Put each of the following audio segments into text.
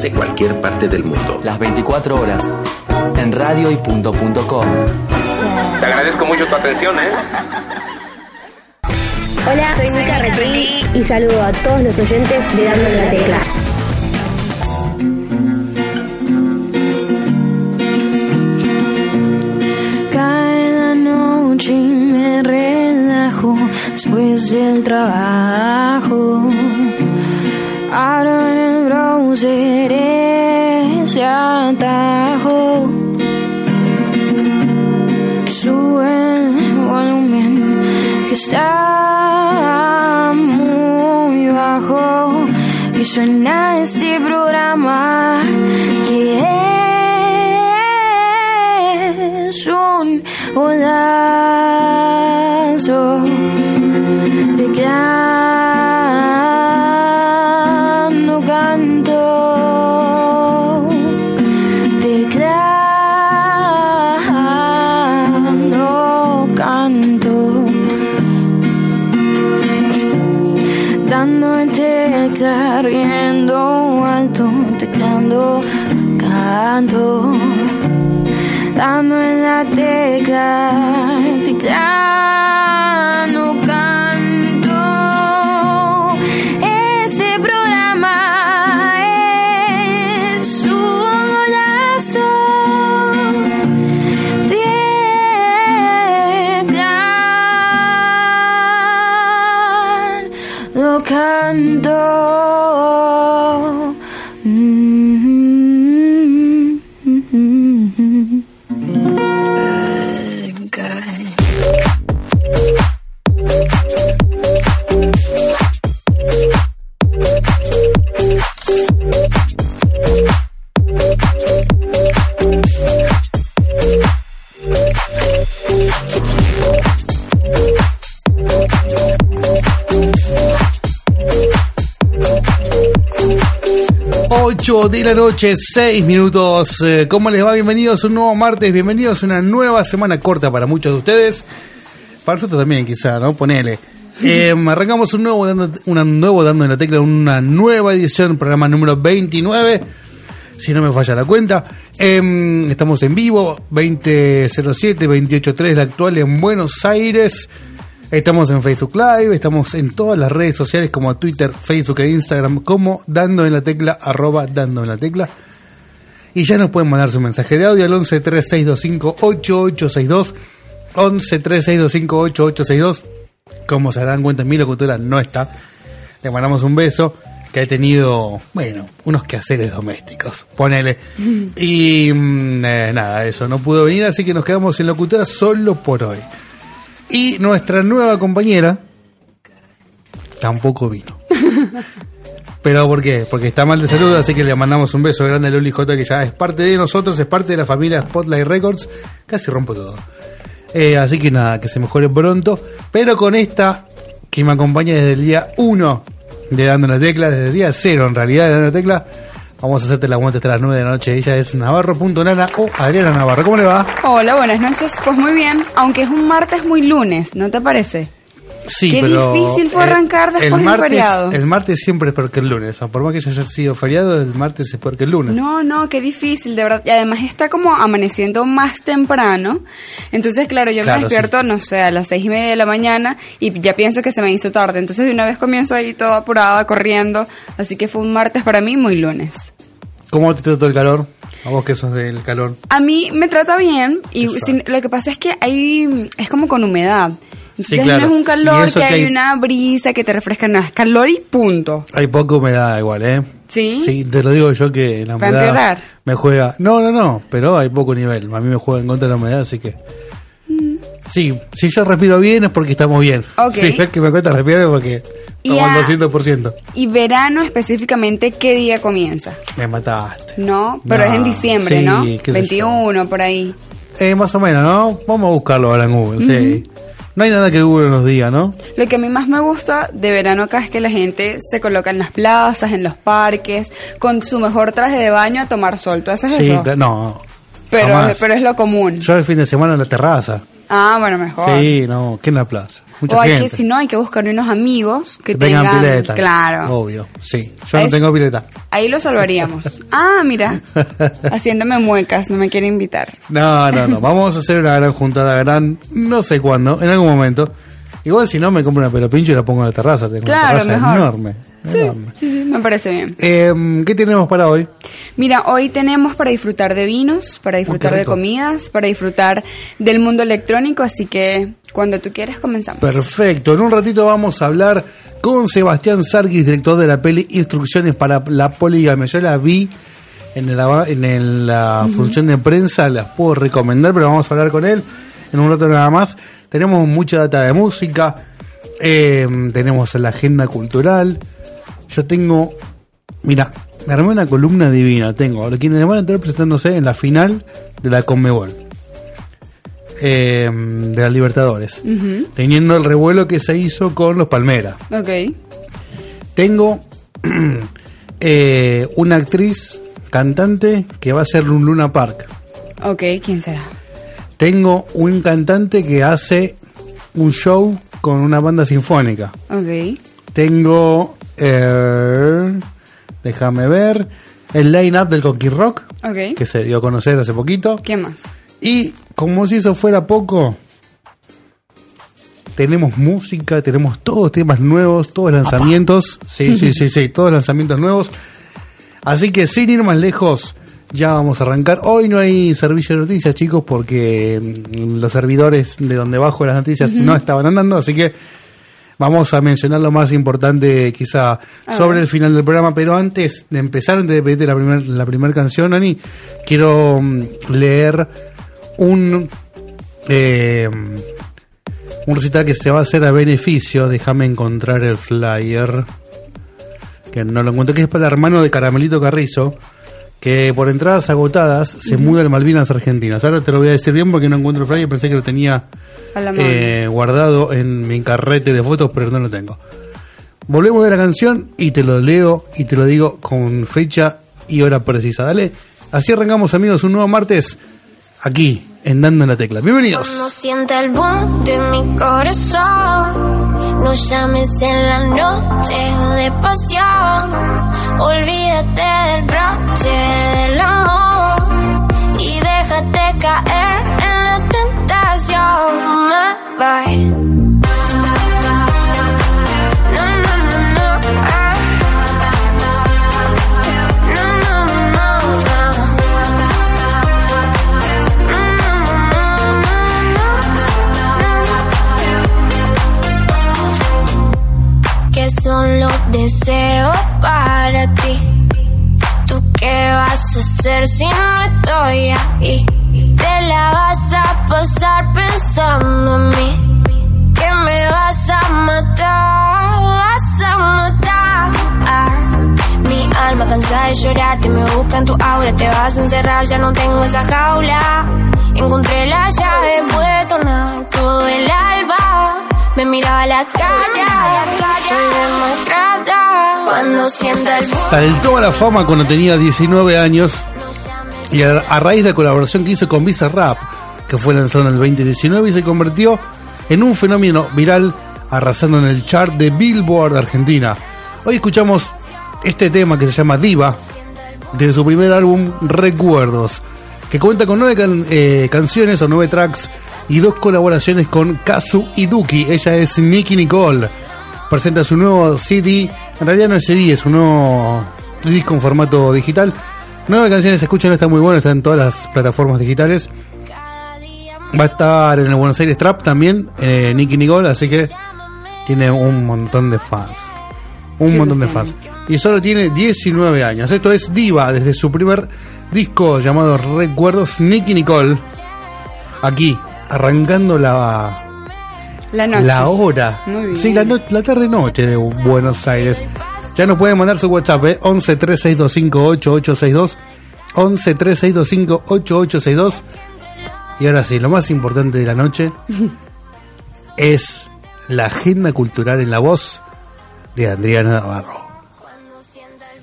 De cualquier parte del mundo. Las 24 horas. En radio y punto punto com. Te agradezco mucho tu atención, ¿eh? Hola, soy Mica Retegui y saludo a todos los oyentes de Dando la Tecla. Cae la noche y me relajo después del trabajo. Abro en el browser suena este programa que es un golazo canto dando en la tecla, teclando de la noche, 6 minutos. Eh, ¿Cómo les va? Bienvenidos a un nuevo martes, bienvenidos a una nueva semana corta para muchos de ustedes. Para nosotros también, quizá, ¿no? Ponele. Eh, arrancamos un nuevo, dando, un nuevo Dando en la Tecla, una nueva edición, programa número 29. Si no me falla la cuenta. Eh, estamos en vivo, 2007, 283, la actual en Buenos Aires. Estamos en Facebook Live, estamos en todas las redes sociales como Twitter, Facebook e Instagram, como Dando en la Tecla, arroba Dando en la Tecla. Y ya nos pueden mandar su mensaje de audio al 11 3625 8862 11 3625 8862 Como se darán cuenta, mi locutora no está. Le mandamos un beso que ha tenido, bueno, unos quehaceres domésticos, ponele. Y mm, eh, nada, eso, no pudo venir, así que nos quedamos sin locutora solo por hoy. Y nuestra nueva compañera tampoco vino. ¿Pero por qué? Porque está mal de salud, así que le mandamos un beso grande a Luli J, que ya es parte de nosotros, es parte de la familia Spotlight Records. Casi rompo todo. Eh, así que nada, que se mejore pronto. Pero con esta, que me acompaña desde el día 1 de Dando la Tecla, desde el día 0 en realidad de Dando la Tecla, vamos a hacerte la aguante hasta las 9 de la noche. Ella es Navarro.nana o Adriana Navarro. ¿Cómo le va? Hola, buenas noches. Pues muy bien, aunque es un martes muy lunes, ¿no te parece? Sí, Qué pero, difícil fue eh, arrancar después el del martes, feriado. El martes siempre es peor que el lunes. Por más que haya sido feriado, el martes es peor que el lunes. No, no, qué difícil, de verdad. Y además está como amaneciendo más temprano. Entonces, claro, yo Claro, me despierto, no sé, a las seis y media de la mañana y ya pienso que se me hizo tarde. Entonces, de una vez comienzo ahí toda apurada, corriendo. Así que fue un martes para mí muy lunes. ¿Cómo te trató el calor? A vos que sos del calor. A mí me trata bien y sin- lo que pasa es que ahí es como con humedad. Entonces claro. no es un calor que, hay hay- una brisa que te refresca, no, es calor y punto. Hay poca humedad igual, ¿eh? ¿Sí? Sí, te lo digo yo que la ¿Va a humedad me juega... No, no, no, pero hay poco nivel. A mí me juega en contra de la humedad, así que... Sí, si yo respiro bien es porque estamos bien. Ok. Si es que me cuesta respirar es porque Y, Como a- el 200%. y verano específicamente, ¿qué día comienza? Me mataste. No, pero No, es en diciembre, sí, ¿no? qué sé 21, por ahí. Eh, más o menos, ¿no? Vamos a buscarlo ahora en Google, sí. No hay nada que Google nos diga, ¿no? Lo que a mí más me gusta de verano acá es que la gente se coloca en las plazas, en los parques, con su mejor traje de baño a tomar sol. ¿Tú haces Sí, eso? no. Pero, jamás. pero es lo común. Yo el fin de semana en la terraza. Ah, bueno, mejor. Sí, no, que en la plaza. Mucha o hay gente. que, si no, hay que buscar unos amigos que, Que tengan tengan, pileta. Claro. Obvio, sí. Yo no tengo pileta. Ahí lo salvaríamos. Ah, mira. Haciéndome muecas, no me quiere invitar. No, no, no. Vamos a hacer una gran juntada, gran, no sé cuándo, en algún momento. Igual si no, me compro una pelo pincho y la pongo en la terraza. Tengo Claro, una terraza mejor. enorme. Sí, enorme. sí, sí, me parece bien. Eh, ¿Qué tenemos para hoy? Mira, hoy tenemos para disfrutar de vinos, para disfrutar de comidas, para disfrutar del mundo electrónico, así que cuando tú quieras comenzamos. Perfecto. En un ratito vamos a hablar con Sebastián Sargis, director de la peli Instrucciones para la Poligamia. Yo la vi en la, en la función de prensa, las puedo recomendar, pero vamos a hablar con él en un rato nada más. Tenemos mucha data de música, eh, tenemos la agenda cultural. Yo tengo, mira, me armé una columna divina. Tengo a quienes van a estar presentándose en la final de la Conmebol. Eh, de las Libertadores teniendo el revuelo que se hizo con los Palmeras. Ok. Tengo eh, una actriz cantante que va a ser un Luna Park. Ok, ¿quién será? Tengo un cantante que hace un show con una banda sinfónica. Ok. Tengo, eh, déjame ver, el line-up del Conquist Rock, Ok. que se dio a conocer hace poquito. ¿Qué más? Y como si eso fuera poco, tenemos música, tenemos todos temas nuevos, todos lanzamientos. Sí, sí, sí, sí, todos lanzamientos nuevos. Así que sin ir más lejos, ya vamos a arrancar. Hoy no hay servicio de noticias, chicos, porque mm, los servidores de donde bajo las noticias no estaban andando, así que vamos a mencionar lo más importante quizá sobre el final del programa, pero antes de empezar, antes de pedirte la primera la primer canción, Ani, quiero mm, leer un eh, un recital que se va a hacer a beneficio, déjame encontrar el flyer, que no lo encuentro, que es para el hermano de Caramelito Carrizo, que por entradas agotadas se muda al Malvinas Argentinas. Ahora te lo voy a decir bien porque no encuentro el flyer, pensé que lo tenía eh, guardado en mi carrete de fotos, pero no lo tengo. Volvemos de la canción y te lo leo y te lo digo con fecha y hora precisa. Dale, así arrancamos amigos un nuevo martes aquí en Dando en la Tecla. Bienvenidos. Cuando sienta el boom de mi corazón, no llames en la noche de pasión. Olvídate del broche del amor y déjate caer en la tentación. Me son los deseos para ti. ¿Tú qué vas a hacer si no estoy ahí? Te la vas a pasar pensando en mí. Que me vas a matar, vas a matar. Mi alma cansada de llorarte, me busca en tu aura, te vas a encerrar, ya no tengo esa jaula. Encontré la llave, pude tornar todo el alba. Me miraba la cara, Saltó a la fama cuando tenía 19 años y a, raíz de la colaboración que hizo con Visa Rap, que fue lanzado en el 2019 y se convirtió en un fenómeno viral arrasando en el chart de Billboard Argentina. Hoy escuchamos este tema que se llama Diva de su primer álbum Recuerdos, que cuenta con nueve eh, canciones o nueve tracks y dos colaboraciones con Kazu y Duki. Ella es Nicky Nicole. Presenta su nuevo CD, en realidad no es CD, es un nuevo disco en formato digital. Nueve canciones, escuchan, está muy bueno, está en todas las plataformas digitales. Va a estar en el Buenos Aires Trap también, eh, Nicky Nicole, así que tiene un montón de fans. Un montón de fans. Y solo tiene 19 años. Esto es Diva, desde su primer disco llamado Recuerdos, Nicky Nicole. Aquí, arrancando la, La noche. La hora. Muy bien. Sí, la, no- la tarde-noche de Buenos Aires. Ya nos pueden mandar su WhatsApp, ¿eh? 11 3625 8862. 11 3625 8862. Y ahora sí, lo más importante de la noche es la agenda cultural en la voz de Adriana Navarro.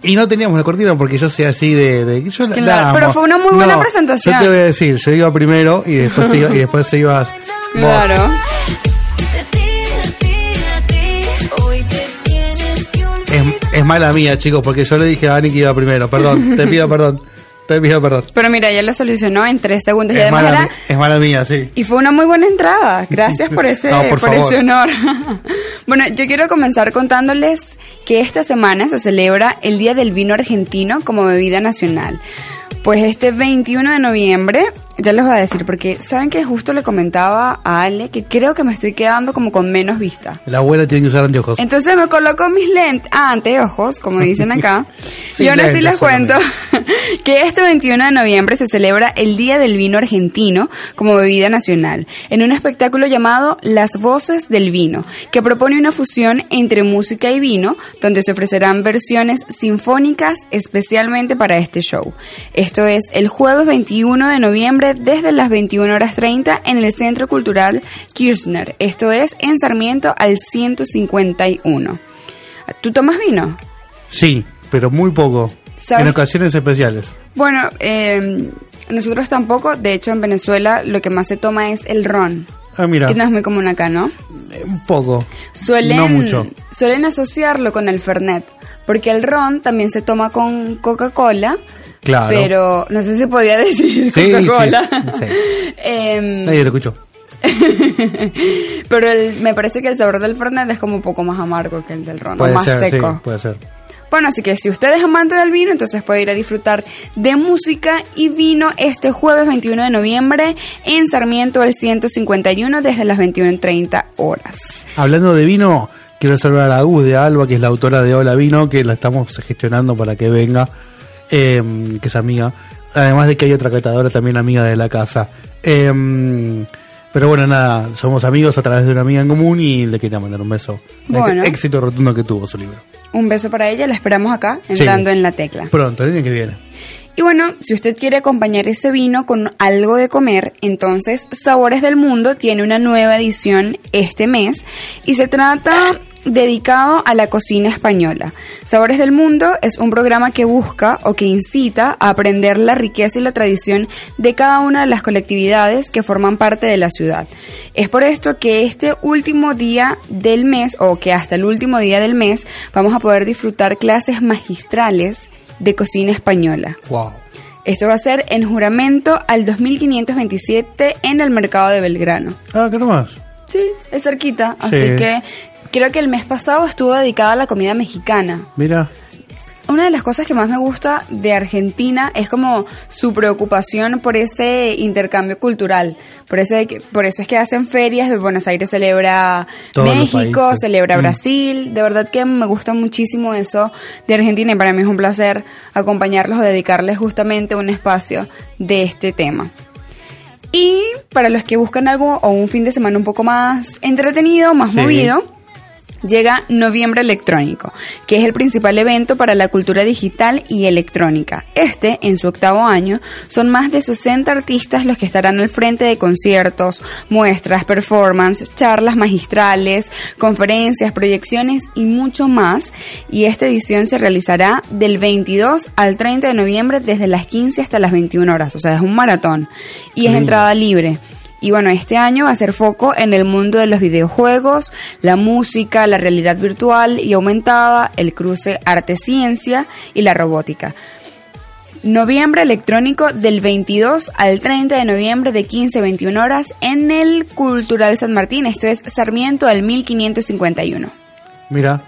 Y no teníamos la cortina porque yo soy así de... de- yo la- Claro, la pero fue una muy buena presentación. Yo te voy a decir, yo iba primero y después, iba, y después se ibas vos. Claro. Es, mala mía, chicos, porque yo le dije a Ani que iba primero. Perdón, te pido perdón. Te pido perdón. Pero mira, ella lo solucionó en tres segundos. y Es además mala, era- es mala mía, sí. Y fue una muy buena entrada. Gracias por ese, No, por por ese honor. bueno, yo quiero comenzar contándoles que esta semana se celebra el Día del Vino Argentino como bebida nacional. Pues este 21 de noviembre, ya les voy a decir, porque saben que justo le comentaba a Ale que creo que me estoy quedando como con menos vista. La abuela tiene que usar anteojos. Entonces me coloco mis lentes, ah, anteojos, como dicen acá. Sí, y ahora sí les cuento que este 21 de noviembre se celebra el Día del Vino Argentino como bebida nacional, en un espectáculo llamado Las Voces del Vino, que propone una fusión entre música y vino, donde se ofrecerán versiones sinfónicas especialmente para este show. Esto es el jueves 21 de noviembre desde las 21 horas 30 en el Centro Cultural Kirchner. Esto es en Sarmiento al 151. ¿Tú tomas vino? Sí, pero muy poco. ¿Sabes? En ocasiones especiales. Bueno, eh, nosotros tampoco. De hecho, en Venezuela lo que más se toma es el ron. Ah, mira, Que no es muy común acá, ¿no? un poco. Suelen, No mucho. suelen asociarlo con el Fernet. Porque el ron también se toma con Coca-Cola. Claro. Pero no sé si podía decir Sí, Coca-Cola. sí, sí. Em, Nadie lo escuchó. pero el- me parece que el sabor del Fernet es como un poco más amargo que el del ron. Puede más ser, seco. sí, puede ser. Bueno, así que si usted es amante del vino, entonces puede ir a disfrutar de música y vino este jueves 21 de noviembre en Sarmiento al 151 desde las 21.30 horas. Hablando de vino, quiero saludar a U de Alba, que es la autora de Hola Vino, que la estamos gestionando para que venga, eh, que es amiga. Además de que hay otra catadora también amiga de la casa. Eh, pero bueno, nada, somos amigos a través de una amiga en común y le quería mandar un beso. Bueno. Este éxito rotundo que tuvo su libro. Un beso para ella, la esperamos acá, entrando en la tecla. Pronto, el año que viene. Y bueno, si usted quiere acompañar ese vino con algo de comer, entonces Sabores del Mundo tiene una nueva edición este mes y se trata dedicado a la cocina española. Sabores del Mundo es un programa que busca o que incita a aprender la riqueza y la tradición de cada una de las colectividades que forman parte de la ciudad. Es por esto que este último día del mes o que hasta el último día del mes vamos a poder disfrutar clases magistrales de cocina española. Wow. Esto va a ser en juramento al 2527 en el mercado de Belgrano. Ah, ¿qué nomás? Sí, es cerquita, así Sí. que creo que el mes pasado estuvo dedicada a la comida mexicana. Mira, Una de las cosas que más me gusta de Argentina es como su preocupación por ese intercambio cultural. Por, ese, por eso es que hacen ferias, Buenos Aires celebra Todos México, celebra Mm. Brasil. De verdad que me gusta muchísimo eso de Argentina y para mí es un placer acompañarlos o dedicarles justamente un espacio de este tema. Y para los que buscan algo o un fin de semana un poco más entretenido, más Sí. movido, llega Noviembre Electrónico, que es el principal evento para la cultura digital y electrónica. Este, en su octavo año, son más de 60 artistas los que estarán al frente de conciertos, muestras, performances, charlas magistrales, conferencias, proyecciones y mucho más. Y esta edición se realizará del 22 al 30 de noviembre desde las 15 hasta las 21 horas, o sea, es un maratón. Y es entrada libre. Y bueno, este año va a ser foco en el mundo de los videojuegos, la música, la realidad virtual y aumentada, el cruce arte-ciencia y la robótica. Noviembre electrónico del 22 al 30 de noviembre de 15 a 21 horas en el Cultural San Martín. Esto es Sarmiento al 1551. mira.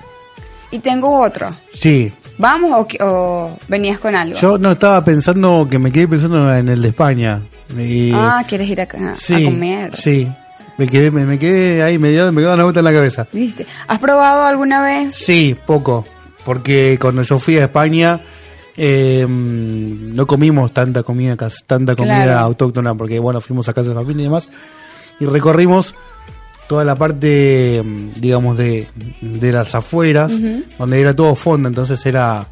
Y tengo otro. Sí, ¿Vamos o, venías con algo? yo no estaba pensando que me quedé pensando en el de España. Y, Ah, ¿quieres ir a, a- a sí, comer? Sí, me quedé, me, me quedé ahí, me dio, me dio una vuelta en la cabeza. ¿Viste? ¿Has probado alguna vez? Sí, poco. Porque cuando yo fui a España eh, no comimos tanta comida, tanta comida Claro. autóctona, porque bueno, fuimos a casa de familia y demás. Y recorrimos toda la parte, digamos, de, de las afueras, donde era todo fonda, entonces era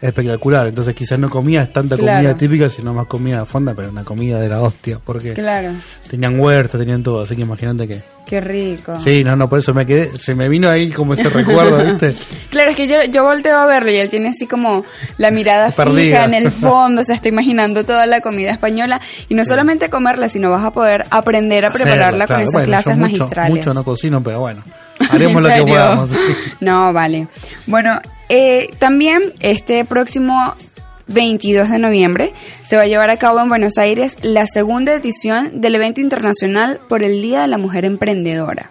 espectacular. Entonces quizás no comías tanta Claro. comida típica, sino más comida de fonda, pero una comida de la hostia, porque Claro, tenían huerta, tenían todo, así que imagínate que... qué rico. Sí, no, no, por eso me quedé, se me vino ahí como ese recuerdo, ¿viste? Claro, es que yo, yo volteo a verlo y él tiene así como la mirada fija en el fondo, o sea, estoy imaginando toda la comida española y no solamente comerla, sino vas a poder aprender a prepararla con esas Bueno, clases mucho, magistrales. Mucho no cocino, pero bueno, haremos ¿En lo que podamos. No, vale. Bueno, eh, también este próximo 22 de noviembre se va a llevar a cabo en Buenos Aires la segunda edición del evento internacional por el Día de la Mujer Emprendedora.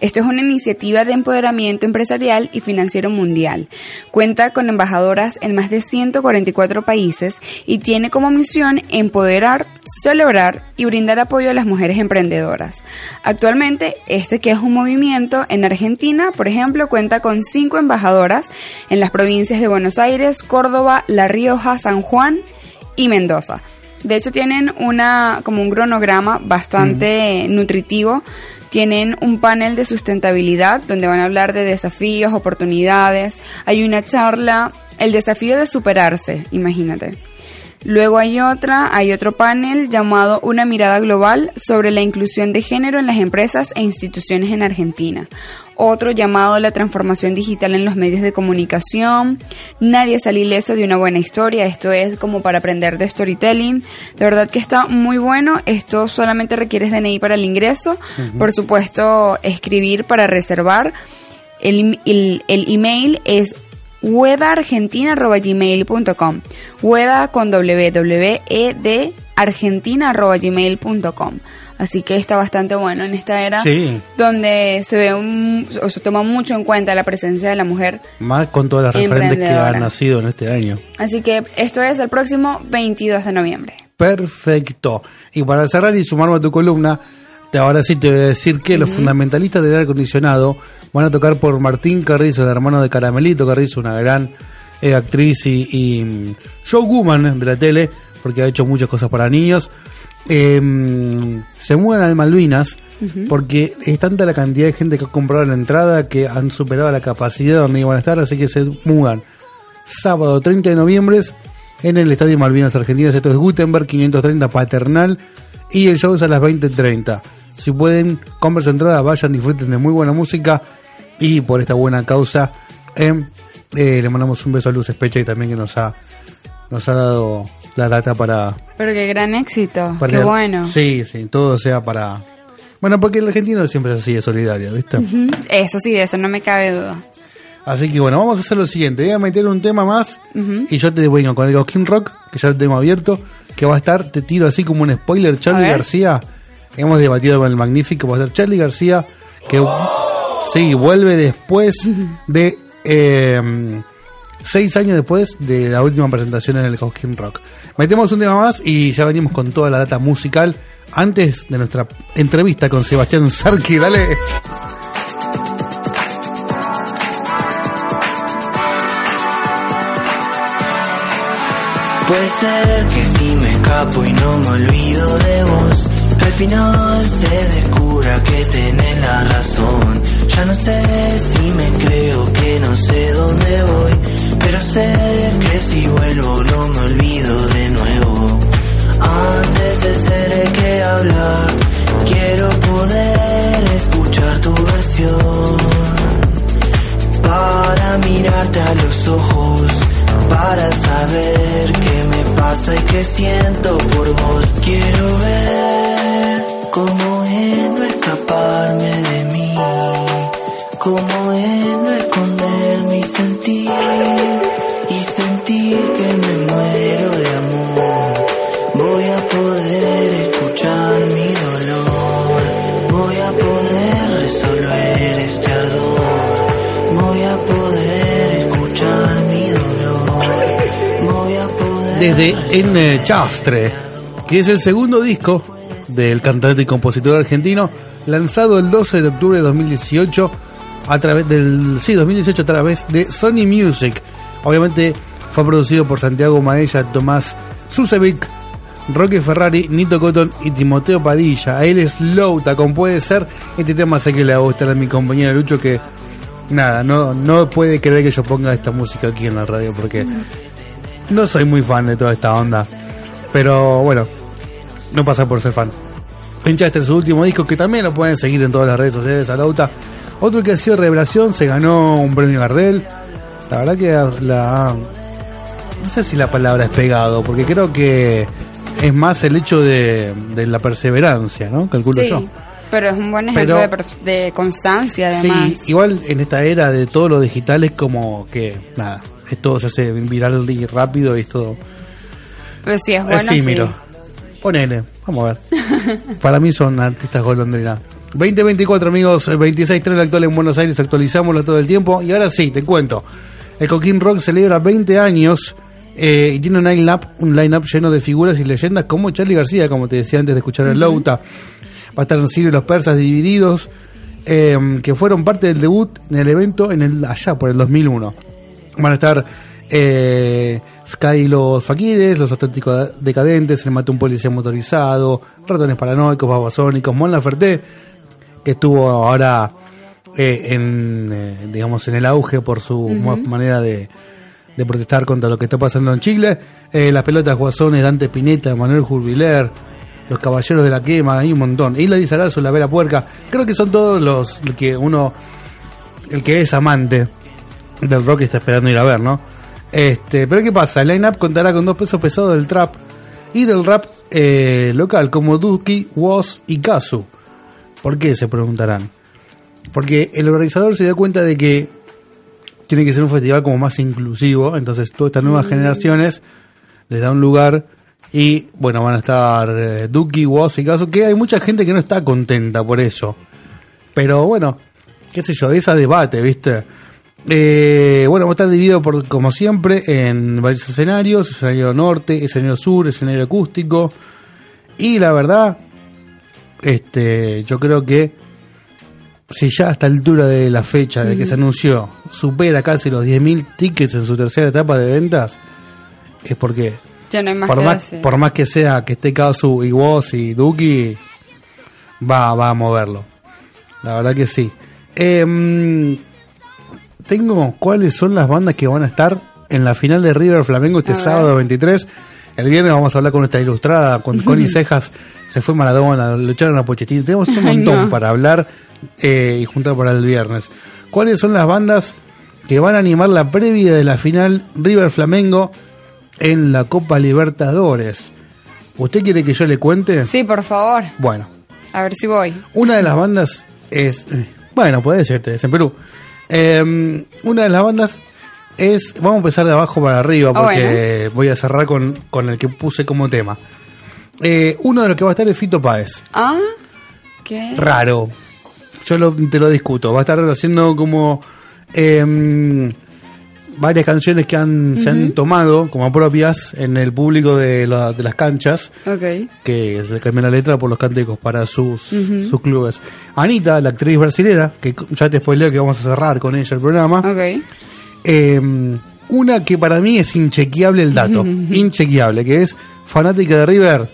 Esto es una iniciativa de empoderamiento empresarial y financiero mundial. Cuenta con embajadoras en más de 144 países y tiene como misión empoderar, celebrar y brindar apoyo a las mujeres emprendedoras. Actualmente, este que es un movimiento en Argentina, por ejemplo, cuenta con cinco embajadoras en las provincias de Buenos Aires, Córdoba, La Rioja, San Juan y Mendoza. De hecho, tienen una como un cronograma bastante nutritivo. Tienen un panel de sustentabilidad donde van a hablar de desafíos, oportunidades. Hay una charla, el desafío de superarse, imagínate. Luego hay otra, hay otro panel llamado Una mirada global sobre la inclusión de género en las empresas e instituciones en Argentina. Otro llamado La transformación digital en los medios de comunicación. Nadie sale ileso de una buena historia. Esto es como para aprender de storytelling. De verdad que está muy bueno. Esto solamente requiere DNI para el ingreso. Por supuesto, escribir para reservar. El, el, el email es wedaargentina.gmail.com Weda con W, W, E, D, argentina.gmail.com Así que está bastante bueno en esta era Sí. donde se ve un, o se toma mucho en cuenta la presencia de la mujer. Más con todas las referentes que han nacido en este año. Así que esto es el próximo 22 de noviembre. Perfecto. Y para cerrar y sumarme a tu columna, ahora sí te voy a decir que los fundamentalistas del aire acondicionado van a tocar por Martín Carrizo, el hermano de Caramelito Carrizo, una gran eh, actriz y, y mm, showwoman de la tele, porque ha hecho muchas cosas para niños. Eh, mm, se mudan al Malvinas porque es tanta la cantidad de gente que ha comprado la entrada que han superado la capacidad donde iban a estar, así que se mudan sábado 30 de noviembre en el Estadio Malvinas Argentinas. Esto es Gutenberg 530 Paternal y el show es a las 20.30. Si pueden, compren su entrada, vayan, disfruten de muy buena música y por esta buena causa em, eh, le mandamos un beso a Luz Especha y también que nos ha, nos ha dado la data para... Pero qué gran éxito. para qué bueno. Sí, sí, todo sea para... Bueno, porque el argentino siempre es así, es solidario, ¿viste? Eso sí, de eso no me cabe duda. Así que bueno, vamos a hacer lo siguiente. Voy a meter un tema más y yo te voy con el Cosquín Rock, que ya lo tengo abierto, que va a estar, te tiro así como un spoiler, Charlie. García. Hemos debatido con el magnífico, ser Charlie García, que sí, vuelve después de eh, seis años después de la última presentación en el Cosquín Rock. Metemos un tema más y ya venimos con toda la data musical antes de nuestra entrevista con Sebastián Sarki. Dale. Puede ser que si me escapo y no me olvido de vos, al final se descubra que tenés la razón. Ya no sé si me creo que no sé dónde voy, pero sé que si vuelvo no me olvido de nuevo. Antes de ser el que habla, quiero poder escuchar tu versión para mirarte a los ojos, para saber qué me pasa y qué siento por vos. Quiero ver cómo es no escaparme de mí, cómo es no esconder mi sentir y sentir que me muero de amor. Voy a poder escuchar mi dolor, voy a poder resolver este ardor. Voy a poder escuchar mi dolor. Voy a poder. desde En eh, Chastre, que es el segundo disco del cantante y compositor argentino, lanzado el 12 de octubre de 2018 a través del sí, 2018 a través de Sony Music. Obviamente fue producido por Santiago Maella, Tomás Susevic, Roque Ferrari, Nito Cotton y Timoteo Padilla. A él es Louta, como puede ser. Este tema sé que le va a gustar a mi compañero Lucho que nada, no, no puede creer que yo ponga esta música aquí en la radio porque no soy muy fan de toda esta onda. Pero bueno, no pasa por ser fan. Winchester, su último disco, que también lo pueden seguir en todas las redes sociales a Lauta. Otro que ha sido revelación, se ganó un premio Gardel. La verdad que la. No sé si la palabra es pegado, porque creo que es más el hecho de, de la perseverancia, ¿no? Calculo Sí, yo. pero es un buen ejemplo Pero- de, de constancia, además. Sí, igual en esta era de todo lo digital es como que, nada, es todo se hace viral y rápido y es todo Pero sí, es bueno. efímero. sí. Ponele, vamos a ver. Para mí son artistas golondrina. 2024 amigos, 26.3 la actual en Buenos Aires, actualizámoslo todo el tiempo. Y ahora sí, te cuento. El Coquín Rock celebra 20 años eh, y tiene un line-up un line lleno de figuras y leyendas como Charlie García, como te decía antes de escuchar el Louta. Va a estar en Sirio y los Persas divididos, eh, que fueron parte del debut en el evento en el allá por el 2001. Van a estar eh, Sky y los Fakires, los auténticos decadentes, el Mate un policía motorizado, ratones paranoicos, babasónicos, Mon Laferte, que estuvo ahora eh, en, eh, digamos, en el auge por su ma- manera de, de protestar contra lo que está pasando en Chile. Eh, las pelotas guasones, Dante Pineta, Manuel Jurbiler, los caballeros de la quema, hay un montón. Isla Lizarazo, la Vera Puerca, creo que son todos los que uno, el que es amante del rock está esperando ir a ver, ¿no? Este, pero ¿qué pasa? El line-up contará con dos pesos pesados del trap y del rap eh, local, como Duki, Woz y Kazu. ¿Por qué? Se preguntarán. Porque el organizador se dio cuenta de que tiene que ser un festival como más inclusivo, entonces todas estas nuevas generaciones les da un lugar y bueno, van a estar eh, Duki, Woz y Kazu, que hay mucha gente que no está contenta por eso. Pero bueno, qué sé yo, esa debate, ¿viste? Eh, bueno, va a estar dividido por, como siempre, en varios escenarios, escenario norte, escenario sur, escenario acústico. Y la verdad, este, yo creo que si ya a esta altura de la fecha de que se anunció supera casi los 10.000 tickets en su tercera etapa de ventas, es porque Ya no hay más por que más, por más que sea que esté Kazu y Woz y Duki, va, va a moverlo. La verdad que sí. Em, tengo cuáles son las bandas que van a estar en la final de River Flamengo este A ver. sábado 23. El viernes vamos a hablar con nuestra ilustrada, con Connie Cejas. Se fue Maradona, lo echaron a Pochettino. Tenemos un montón no. para hablar eh, y juntar para el viernes. ¿Cuáles son las bandas que van a animar la previa de la final River Flamengo en la Copa Libertadores? ¿Usted quiere que yo le cuente? Sí, por favor. Bueno, A ver si voy. una de las bandas es. eh, Bueno, puede decirte, es en Perú. Eh, una de las bandas es. Vamos a empezar de abajo para arriba Ah, porque voy a cerrar con, con el que puse como tema. Eh, uno de los que va a estar es Fito Páez. Ah, ¿qué? Raro. Yo lo- te lo discuto. Va a estar haciendo como. em, varias canciones que han, se han tomado como propias en el público de, la- de las canchas Ok. que se cambió la letra por los cánticos para sus, sus clubes. Anita, la actriz brasilera, que ya te spoileo que vamos a cerrar con ella el programa. Ok. Eh, una que para mí es inchequeable el dato, inchequeable, que es fanática de River.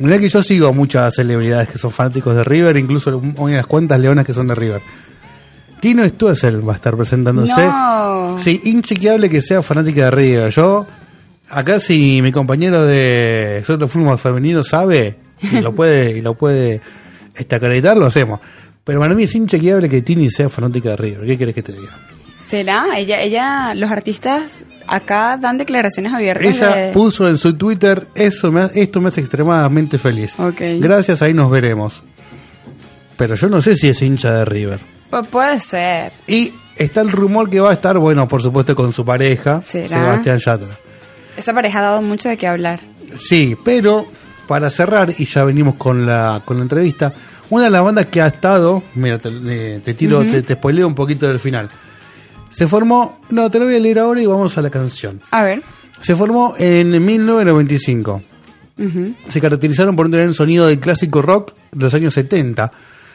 Mirá que yo sigo a muchas celebridades que son fanáticos de River, incluso unas cuantas leonas que son de River. Tino Stoessel va a estar presentándose. No. Sí, inchequeable que sea fanática de River. Yo, acá si mi compañero de Nosotros Fuimos Femenino sabe y lo puede, y lo puede este, acreditar, lo hacemos. Pero para mí es inchequeable que Tini sea fanática de River. ¿Qué quieres que te diga? ¿Será? Ella, ella, los artistas acá dan declaraciones abiertas. Ella de- puso en su Twitter, eso me, esto me hace extremadamente feliz. Ok. Gracias, ahí nos veremos. Pero yo no sé si es hincha de River. Pu- puede ser. Y está el rumor que va a estar, bueno, por supuesto con su pareja, ¿Será? Sebastián Yatra. Esa pareja ha dado mucho de qué hablar. Sí, pero para cerrar, y ya venimos con la, con la entrevista, una de las bandas que ha estado, mira, te, eh, te tiro, te, te spoileo un poquito del final. Se formó, no, te lo voy a leer ahora y vamos a la canción. A ver. Se formó en 1995. Ujú. Se caracterizaron por tener un sonido del clásico rock de los años 70,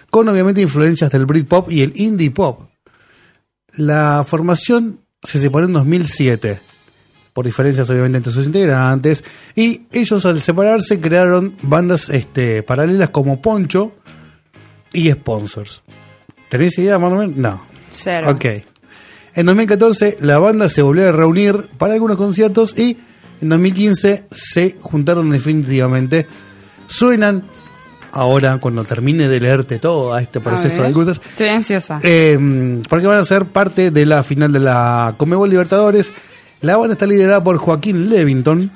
con obviamente influencias del Britpop y el indie pop. La formación se separó en 2007, por diferencias obviamente entre sus integrantes. Y ellos al separarse crearon bandas este, paralelas como Poncho y Sponsors. ¿Tenéis idea más o menos? No. Cero. Ok. En 2014 la banda se volvió a reunir para algunos conciertos y en 2015 se juntaron definitivamente. Suenan ahora cuando termine de leerte todo este proceso de cosas. Estoy ansiosa. Eh, porque van a ser parte de la final de la Comebol Libertadores. La banda está liderada por Joaquín Levington.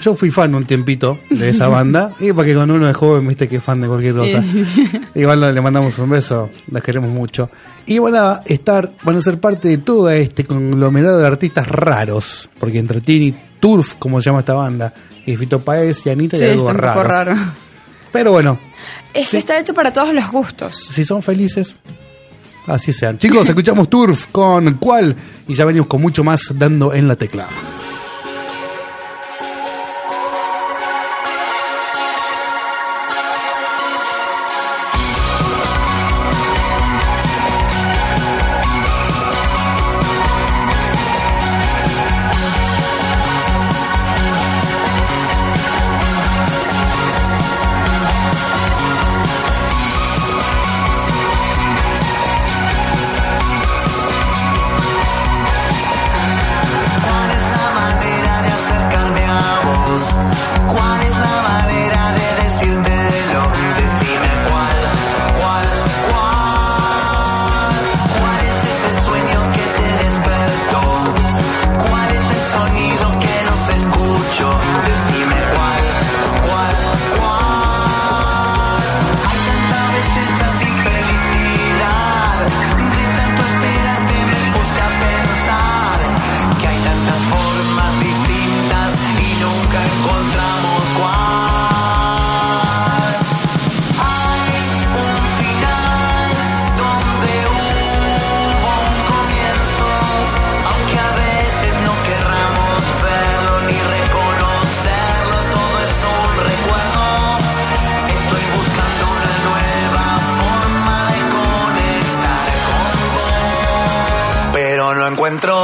Yo fui fan un tiempito de esa banda. y porque cuando uno es joven, viste que es fan de cualquier cosa. Igual le mandamos un beso, las queremos mucho. Y van a estar, van a ser parte de todo este conglomerado de artistas raros. Porque entre Tini Turf, como se llama esta banda, y Fito Paez y Anita, Sí, está algo un raro. poco raro. Pero bueno, Es que está hecho para todos los gustos. si son felices, así sean. Chicos, escuchamos Turf con cuál y ya venimos con mucho más dando en la tecla. Pero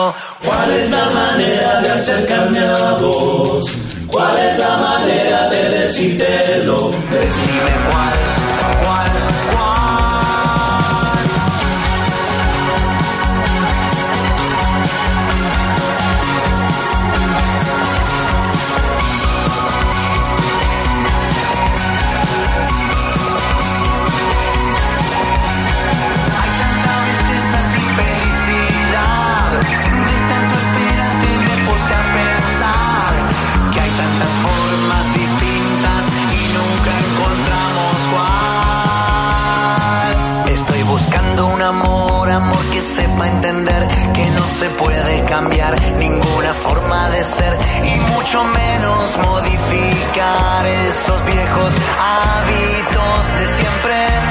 cambiar ninguna forma de ser y mucho menos modificar esos viejos hábitos de siempre.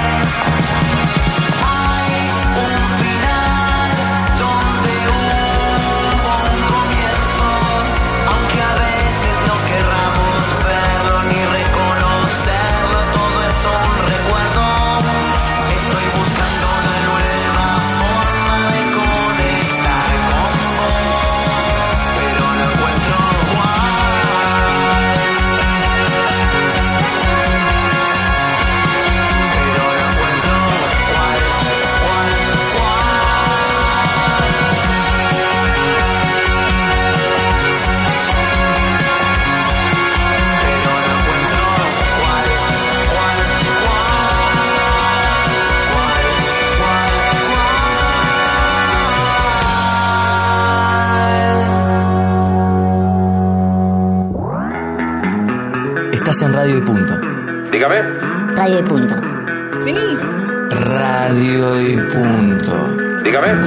Dígame.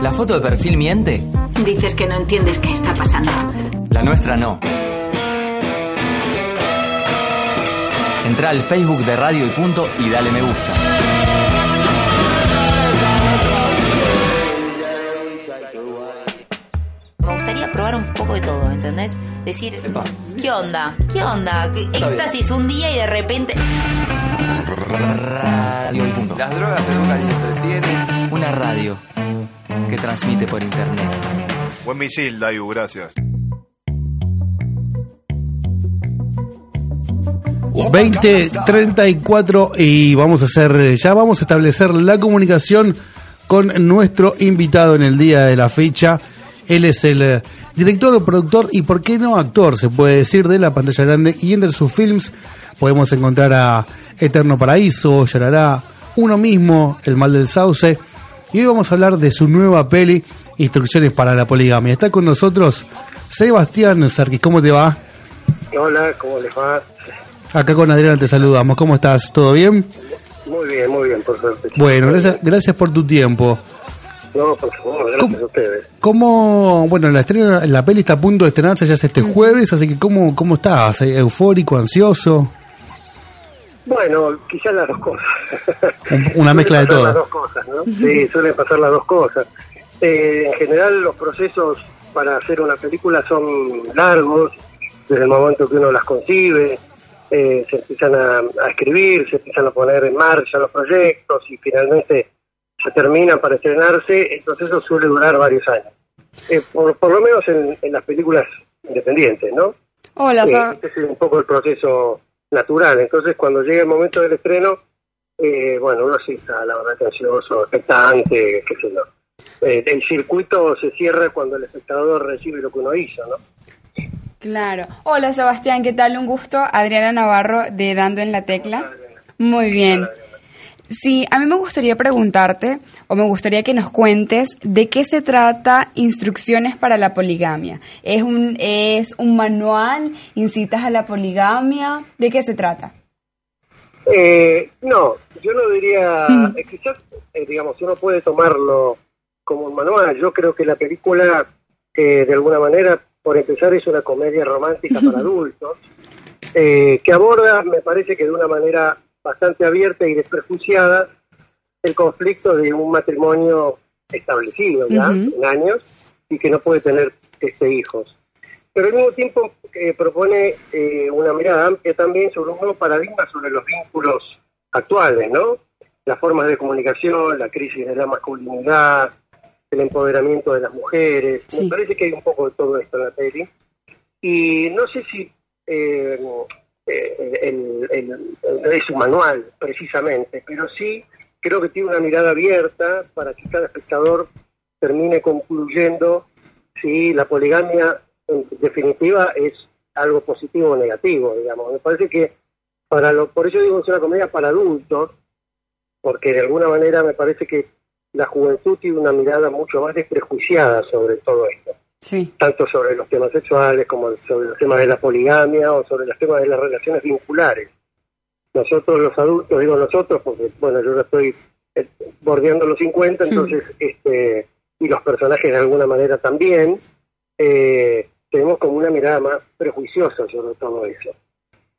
¿La foto de perfil miente? Dices que no entiendes qué está pasando. La nuestra no. Entra al Facebook de Radio y Punto y dale me gusta. probar un poco de todo, ¿entendés? Decir, ¿qué onda? ¿Qué onda? Éxtasis un día y de repente... Radio y punto. Las drogas se nunca ni entretienen. Una radio que transmite por internet. Buen misil, Dayu, gracias. 2034 y vamos a hacer, ya vamos a establecer la comunicación con nuestro invitado en el día de la fecha. Él es el eh, director, productor y, por qué no, actor, se puede decir, de la pantalla grande. Y entre sus films podemos encontrar a Eterno Paraíso, Yarará, Uno Mismo, El Mal del Sauce. Y hoy vamos a hablar de su nueva peli, Instrucciones para la Poligamia. Está con nosotros Sebastián Sarkis. ¿Cómo te va? Hola, ¿cómo les va? Acá con Adriana te saludamos. ¿Cómo estás? ¿Todo bien? Muy bien, muy bien, por suerte. Bueno, gracias, gracias por tu tiempo. No, por favor, gracias a ustedes. ¿Cómo, bueno, la estrena, la peli está a punto de estrenarse ya es este jueves, así que ¿cómo, cómo estás? ¿Eufórico, ansioso? Bueno, quizás las dos cosas. Un- una mezcla de todo. Las dos cosas, ¿no? Sí, suelen pasar las dos cosas. Eh, en general, los procesos para hacer una película son largos, desde el momento que uno las concibe, eh, se empiezan a, a escribir, se empiezan a poner en marcha los proyectos y finalmente se terminan para estrenarse, el proceso suele durar varios años. Eh, por, por lo menos en, en las películas independientes, ¿no? Hola, Eh, este es un poco el proceso natural. Entonces, cuando llega el momento del estreno, eh, bueno, uno sí está, la verdad, ansioso, expectante, qué sé yo. Eh, el circuito se cierra cuando el espectador recibe lo que uno hizo, ¿no? Claro. Hola Sebastián, ¿qué tal? Un gusto. Adriana Navarro de Dando en la Tecla. Muy bien. Sí, a mí me gustaría preguntarte, o me gustaría que nos cuentes, de qué se trata Instrucciones para la Poligamia. ¿Es un, es un manual? ¿Incitas a la poligamia? ¿De qué se trata? Eh, no, yo no diría, Mm. eh, quizás, eh, digamos, uno puede tomarlo como un manual. Yo creo que la película, eh, de alguna manera, por empezar, es una comedia romántica para adultos, eh, que aborda, me parece que de una manera bastante abierta y desprejuiciada, el conflicto de un matrimonio establecido ya Ujú. en años y que no puede tener este hijos pero al mismo tiempo eh, propone eh, una mirada amplia también sobre un nuevo paradigma sobre los vínculos actuales, ¿no? Las formas de comunicación, la crisis de la masculinidad, el empoderamiento de las mujeres. Me parece que hay un poco de todo esto en la peli. Y no sé si eh, eh, el- el- el- es un manual precisamente, pero sí creo que tiene una mirada abierta para que cada espectador termine concluyendo si la poligamia en definitiva es algo positivo o negativo, digamos. Me parece que para lo, por eso digo que es una comedia para adultos, porque de alguna manera me parece que la juventud tiene una mirada mucho más desprejuiciada sobre todo esto, Sí. tanto sobre los temas sexuales como sobre los temas de la poligamia o sobre los temas de las relaciones vinculares. Nosotros los adultos, digo nosotros porque, bueno, yo ya estoy eh, bordeando los 50, entonces, este, y los personajes de alguna manera también, eh, tenemos como una mirada más prejuiciosa sobre todo eso.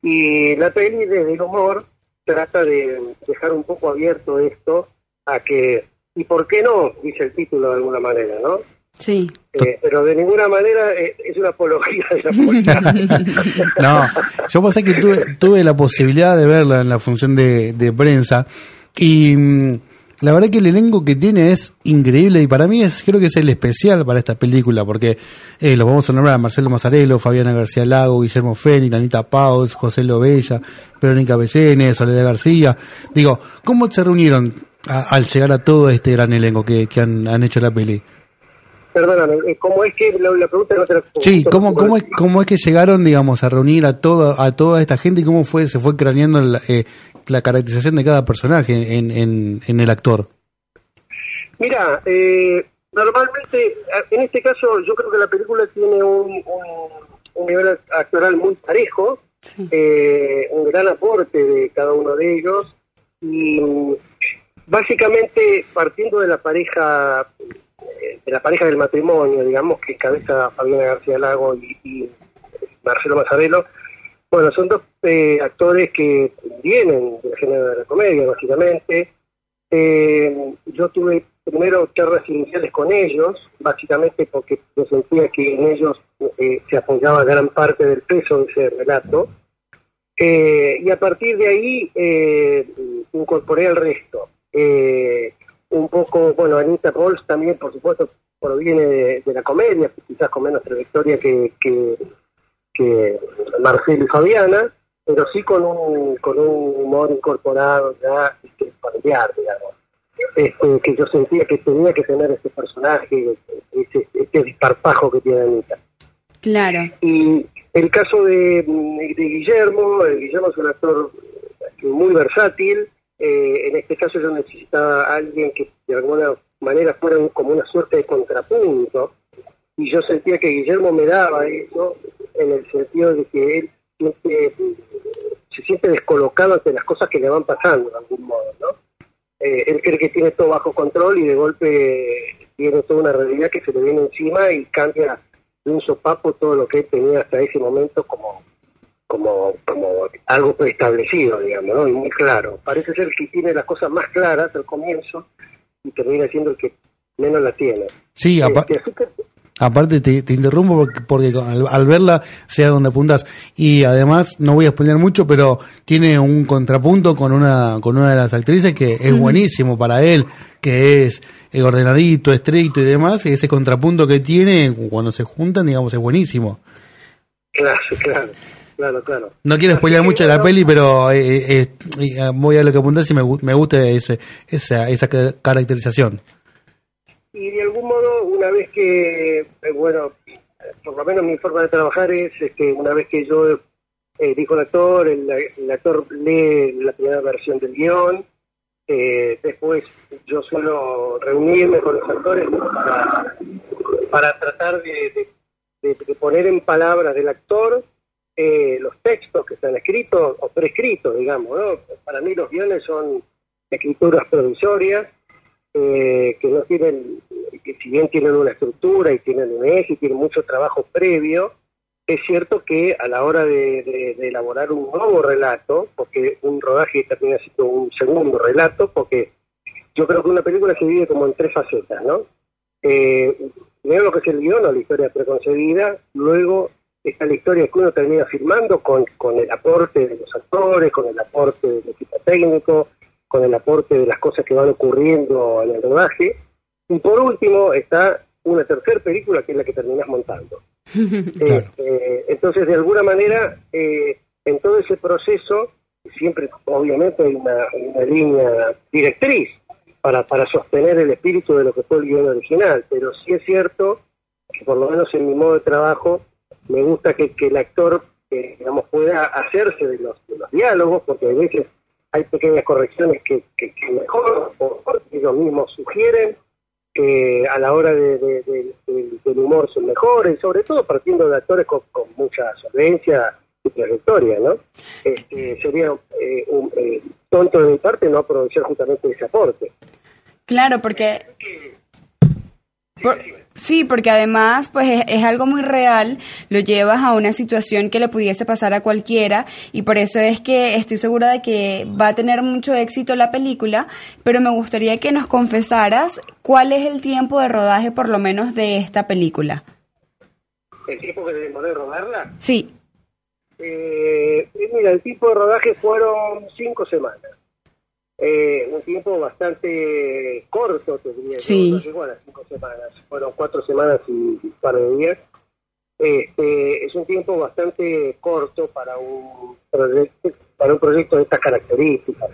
Y la peli desde el humor trata de dejar un poco abierto esto a que, ¿y por qué no? Dice el título de alguna manera, ¿no? Sí. Eh, pero de ninguna manera eh, es una apología de la poligamia. No, yo pasé que tuve, tuve la posibilidad de verla en la función de, de prensa y mm, la verdad que el elenco que tiene es increíble y para mí es creo que es el especial para esta película porque eh, los vamos a nombrar a Marcelo Mazzarello, Fabiana García Lago, Guillermo Fénix, Anita Paus, José Lovella, Verónica Bellene, Soledad García. Digo, ¿cómo se reunieron a- al llegar a todo este gran elenco que, que han, han hecho la peli? Perdóname, ¿cómo es que la, la pregunta no te la Sí, ¿cómo, cómo, es, ¿cómo es que llegaron, digamos, a reunir a toda, a toda esta gente y cómo fue, se fue craneando la, eh, la caracterización de cada personaje en, en, en el actor? Mira, eh, normalmente, en este caso, yo creo que la película tiene un, un- un nivel actoral muy parejo, eh, un gran aporte de cada uno de ellos, y básicamente partiendo de la pareja, eh, de la pareja del matrimonio, digamos, que cabeza Fabiana García Lago y, Marcelo Mazzarello, bueno, son dos eh, actores que vienen del género de la comedia, básicamente, eh, yo tuve primero charlas iniciales con ellos, básicamente porque yo sentía que en ellos eh, se apoyaba gran parte del peso de ese relato. Eh, y a partir de ahí incorporé el resto. Eh, un poco, bueno, Anita Pols también, por supuesto, proviene de, de la comedia, quizás con menos trayectoria que, que, que Marcelo y Fabiana, pero sí con un, con un humor incorporado ya este, familiar, digamos. Este, que yo sentía que tenía que tener este personaje, ese, este desparpajo que tiene Anita. Claro. Y el caso de, de Guillermo, Guillermo es un actor muy versátil, eh, en este caso yo necesitaba a alguien que de alguna manera fuera un- como una suerte de contrapunto, y yo sentía que Guillermo me daba eso, en el sentido de que él siente- se siente descolocado ante las cosas que le van pasando de algún modo, ¿no? Eh, él cree que tiene todo bajo control y de golpe tiene toda una realidad que se le viene encima y cambia de un sopapo todo lo que él tenía hasta ese momento como como como algo preestablecido, digamos, ¿no? Y muy claro. Parece ser que tiene las cosas más claras al comienzo y termina siendo el que menos la tiene. Sí, apa- Este, así que aparte te, te interrumpo porque, porque al, al verla sea donde apuntas y además no voy a explicar mucho pero tiene un contrapunto con una con una de las actrices que es buenísimo para él que es eh, ordenadito estricto y demás y ese contrapunto que tiene cuando se juntan digamos es buenísimo Claro, claro, claro, claro. no quiero spoiler mucho de la peli pero eh, eh, eh, voy a lo que apuntas y me, me gusta ese, esa esa ca- caracterización Y de algún modo, una vez que, eh, bueno, eh, por lo menos mi forma de trabajar es, este, una vez que yo eh, dijo el actor, el, el actor lee la primera versión del guion, eh, después yo suelo reunirme con los actores para, para tratar de- de- de poner en palabras del actor eh, los textos que están escritos o prescritos, digamos, ¿no? Para mí los guiones son escrituras provisorias eh, que no tienen, que si bien tienen una estructura y tienen un eje y tienen mucho trabajo previo, es cierto que a la hora de, de- elaborar un nuevo relato, porque un rodaje termina siendo un segundo relato, porque yo creo que una película se divide como en tres facetas, ¿no? Eh, primero lo que es el guion o la historia preconcebida, luego está la historia que uno termina filmando con, con el aporte de los actores, con el aporte del equipo técnico, con el aporte de las cosas que van ocurriendo en el rodaje. Y por último está una tercera película que es la que terminas montando. Eh, eh, entonces, de alguna manera, eh, en todo ese proceso, siempre, obviamente, hay una, una línea directriz para, para sostener el espíritu de lo que fue el guion original, pero sí es cierto que, por lo menos en mi modo de trabajo, me gusta que, que el actor, eh, digamos, pueda hacerse de los, de los diálogos, porque a veces hay pequeñas correcciones que, que, que mejor o ellos mismos sugieren, que a la hora de, de- de- de- del humor son mejores, sobre todo partiendo de actores con, con mucha solvencia y trayectoria, ¿no? Este, sería eh, un, eh, tonto de mi parte no aprovechar justamente ese aporte. Claro, porque... por- sí, porque además pues es, es algo muy real, lo llevas a una situación que le pudiese pasar a cualquiera y por eso es que estoy segura de que va a tener mucho éxito la película, pero me gustaría que nos confesaras cuál es el tiempo de rodaje por lo menos de esta película. ¿El tiempo que demoré rodarla? Sí, Eh, mira, el tiempo de rodaje fueron cinco semanas. Eh, un tiempo bastante corto, te diría. yo. Sí. No llegó a las cinco semanas. Fueron cuatro semanas y un par de días. Este, es un tiempo bastante corto para un proyecto, para un proyecto de estas características,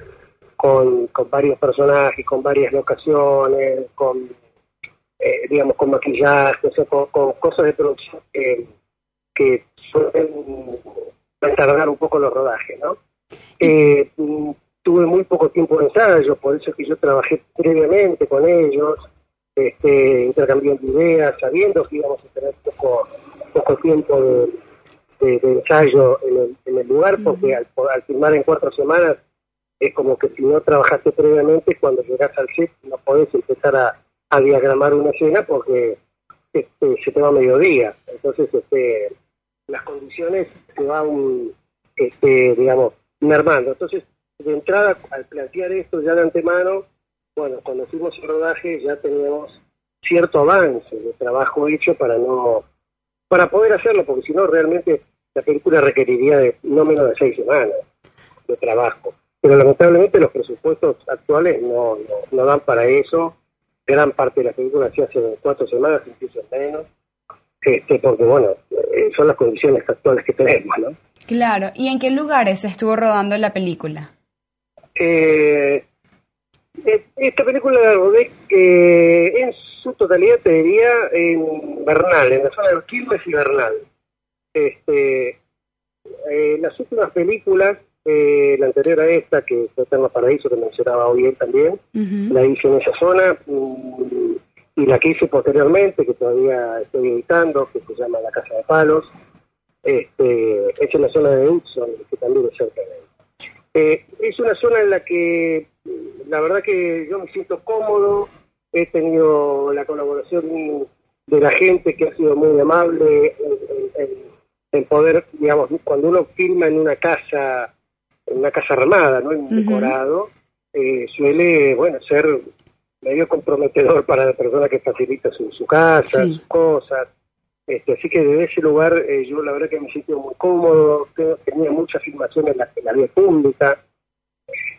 con, con varios personajes, con varias locaciones, con eh, digamos con maquillaje, o sea, con, con cosas de producción que, suelen tardar un poco los rodajes, ¿no? Eh, tuve muy poco tiempo de ensayo, por eso es que yo trabajé previamente con ellos, este, intercambiando ideas, sabiendo que íbamos a tener poco, poco tiempo de, de- de ensayo en el, en el lugar, porque al, al filmar en cuatro semanas es como que si no trabajaste previamente, cuando llegas al set no podés empezar a, a diagramar una escena porque este, se te va a mediodía. Entonces, este, las condiciones se van, este, digamos, mermando. Entonces, de entrada, al plantear esto ya de antemano, bueno, cuando fuimos al rodaje ya teníamos cierto avance de trabajo hecho para no para poder hacerlo, porque si no realmente la película requeriría de no menos de seis semanas de trabajo. Pero lamentablemente los presupuestos actuales no, no, no dan para eso. Gran parte de la película se hace en cuatro semanas, incluso menos, este, porque bueno, eh, son las condiciones actuales que tenemos, ¿no? Claro. ¿Y en qué lugares estuvo rodando la película? Eh, esta película la rodé eh, en su totalidad, te diría, en Bernal, en la zona de Quilmes y Bernal. Este, eh, las últimas películas, eh, la anterior a esta, que fue Eterno Paraíso, que mencionaba hoy también, la hice en esa zona, y la que hice posteriormente, que todavía estoy editando, que se llama La Casa de Palos, este, es en la zona de Hudson, que también es cerca de ahí. Eh, es una zona en la que la verdad que yo me siento cómodo, he tenido la colaboración de la gente que ha sido muy amable en, en- en poder, digamos, cuando uno filma en una casa, en una casa armada, ¿no? En un decorado, eh, suele, bueno, ser medio comprometedor para la persona que facilita su, su casa, Sí. sus cosas. Este, así que desde ese lugar eh, yo la verdad que me siento muy cómodo, tenía muchas filmaciones en la, en la vía pública,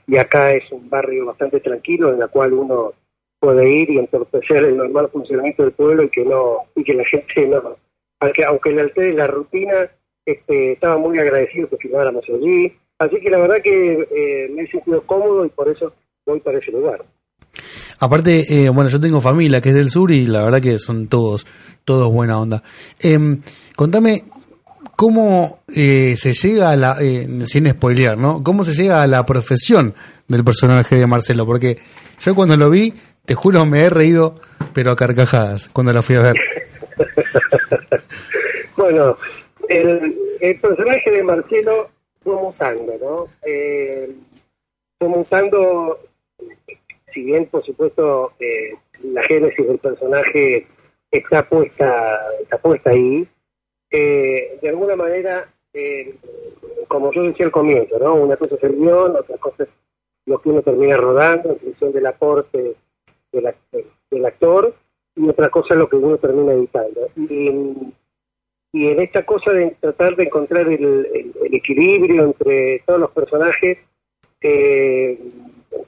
y acá es un barrio bastante tranquilo en la cual uno puede ir y entorpecer el normal funcionamiento del pueblo y que no y que la gente no aunque aunque le altere la rutina este, estaba muy agradecido que filmáramos allí. Así que la verdad que eh, me he sentido cómodo y por eso voy para ese lugar Aparte, eh, bueno, yo tengo familia que es del sur y la verdad que son todos, todos buena onda. Em, contame, ¿cómo eh, se llega a la, eh, sin spoilear, ¿no? ¿Cómo se llega a la profesión del personaje de Marcelo? Porque yo cuando lo vi, te juro, me he reído, pero a carcajadas, cuando la fui a ver. Bueno, el, el personaje de Marcelo fue mutando, ¿no? Eh, fue mutando, si bien por supuesto eh, la génesis del personaje está puesta, está puesta ahí, eh, de alguna manera, eh, como yo decía al comienzo, ¿no? Una cosa es el guion, otra cosa es lo que uno termina rodando en función del aporte del, act- del actor y otra cosa es lo que uno termina editando. Y, y en esta cosa de tratar de encontrar el, el- el equilibrio entre todos los personajes, eh,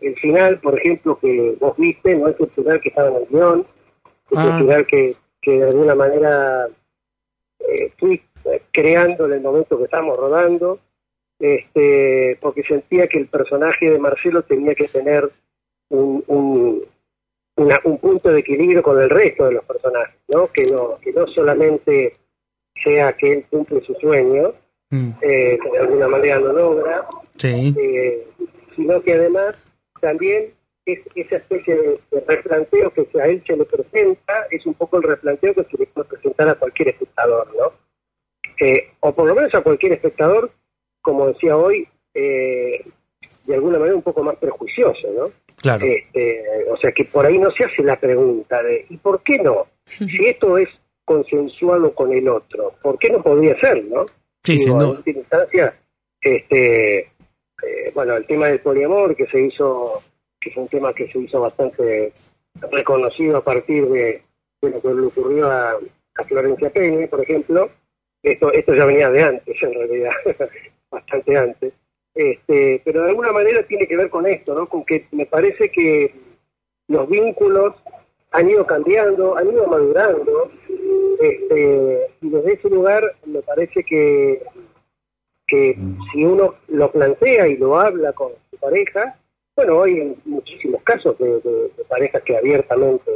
el final, por ejemplo, que vos viste, no es el final que estaba en el guion, es Ah. el final que, que de alguna manera eh, fui creando en el momento que estábamos rodando, este, porque sentía que el personaje de Marcelo tenía que tener un, un, una- un punto de equilibrio con el resto de los personajes, ¿no? Que no, que no solamente sea que él cumple su sueño, Mm, eh, que de alguna manera lo logra, sí. eh, sino que además también es, esa especie de, de replanteo que a él se le presenta es un poco el replanteo que se le puede presentar a cualquier espectador, ¿no? Eh, o por lo menos a cualquier espectador, como decía hoy, eh, de alguna manera un poco más prejuicioso, ¿no? Claro. Este, o sea que por ahí no se hace la pregunta de ¿y por qué no? Si esto es consensuado con el otro, ¿por qué no podría ser, no? Sí, sin Digo, duda. en última instancia, este, eh, bueno, el tema del poliamor que se hizo, que fue un tema que se hizo bastante reconocido a partir de, de lo que le ocurrió a, a Florencia Peña, por ejemplo, esto, esto ya venía de antes, en realidad, bastante antes, este, pero de alguna manera tiene que ver con esto, ¿no? Con que me parece que los vínculos han ido cambiando, han ido madurando, este, y desde ese lugar me parece que, que si uno lo plantea y lo habla con su pareja, bueno, hay muchísimos casos de, de- de parejas que abiertamente,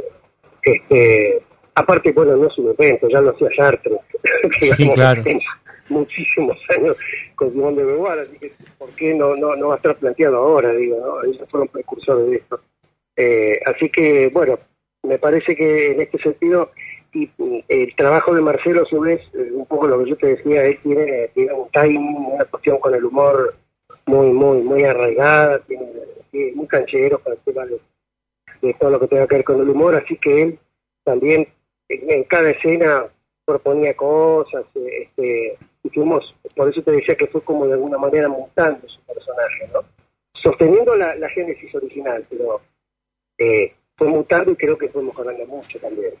este, aparte, bueno, no es un evento, ya lo hacía Sartre, digamos, claro. muchísimos años con Simón de Beauvoir, así que ¿por qué no, no, no va a estar planteado ahora? Digo, ¿no? Ellos fueron precursores de esto. Eh, así que, bueno, me parece que en este sentido, y el trabajo de Marcelo, a su vez, un poco lo que yo te decía, él tiene, un timing, una cuestión con el humor muy, muy, muy arraigada, tiene, tiene muy canchero con el tema de, todo lo que tenga que ver con el humor, así que él también en, en cada escena proponía cosas, eh, este, y fuimos, por eso te decía que fue como de alguna manera montando su personaje, ¿no? Sosteniendo la, la génesis original, pero eh, fue mutando y creo que fue mejorando mucho también.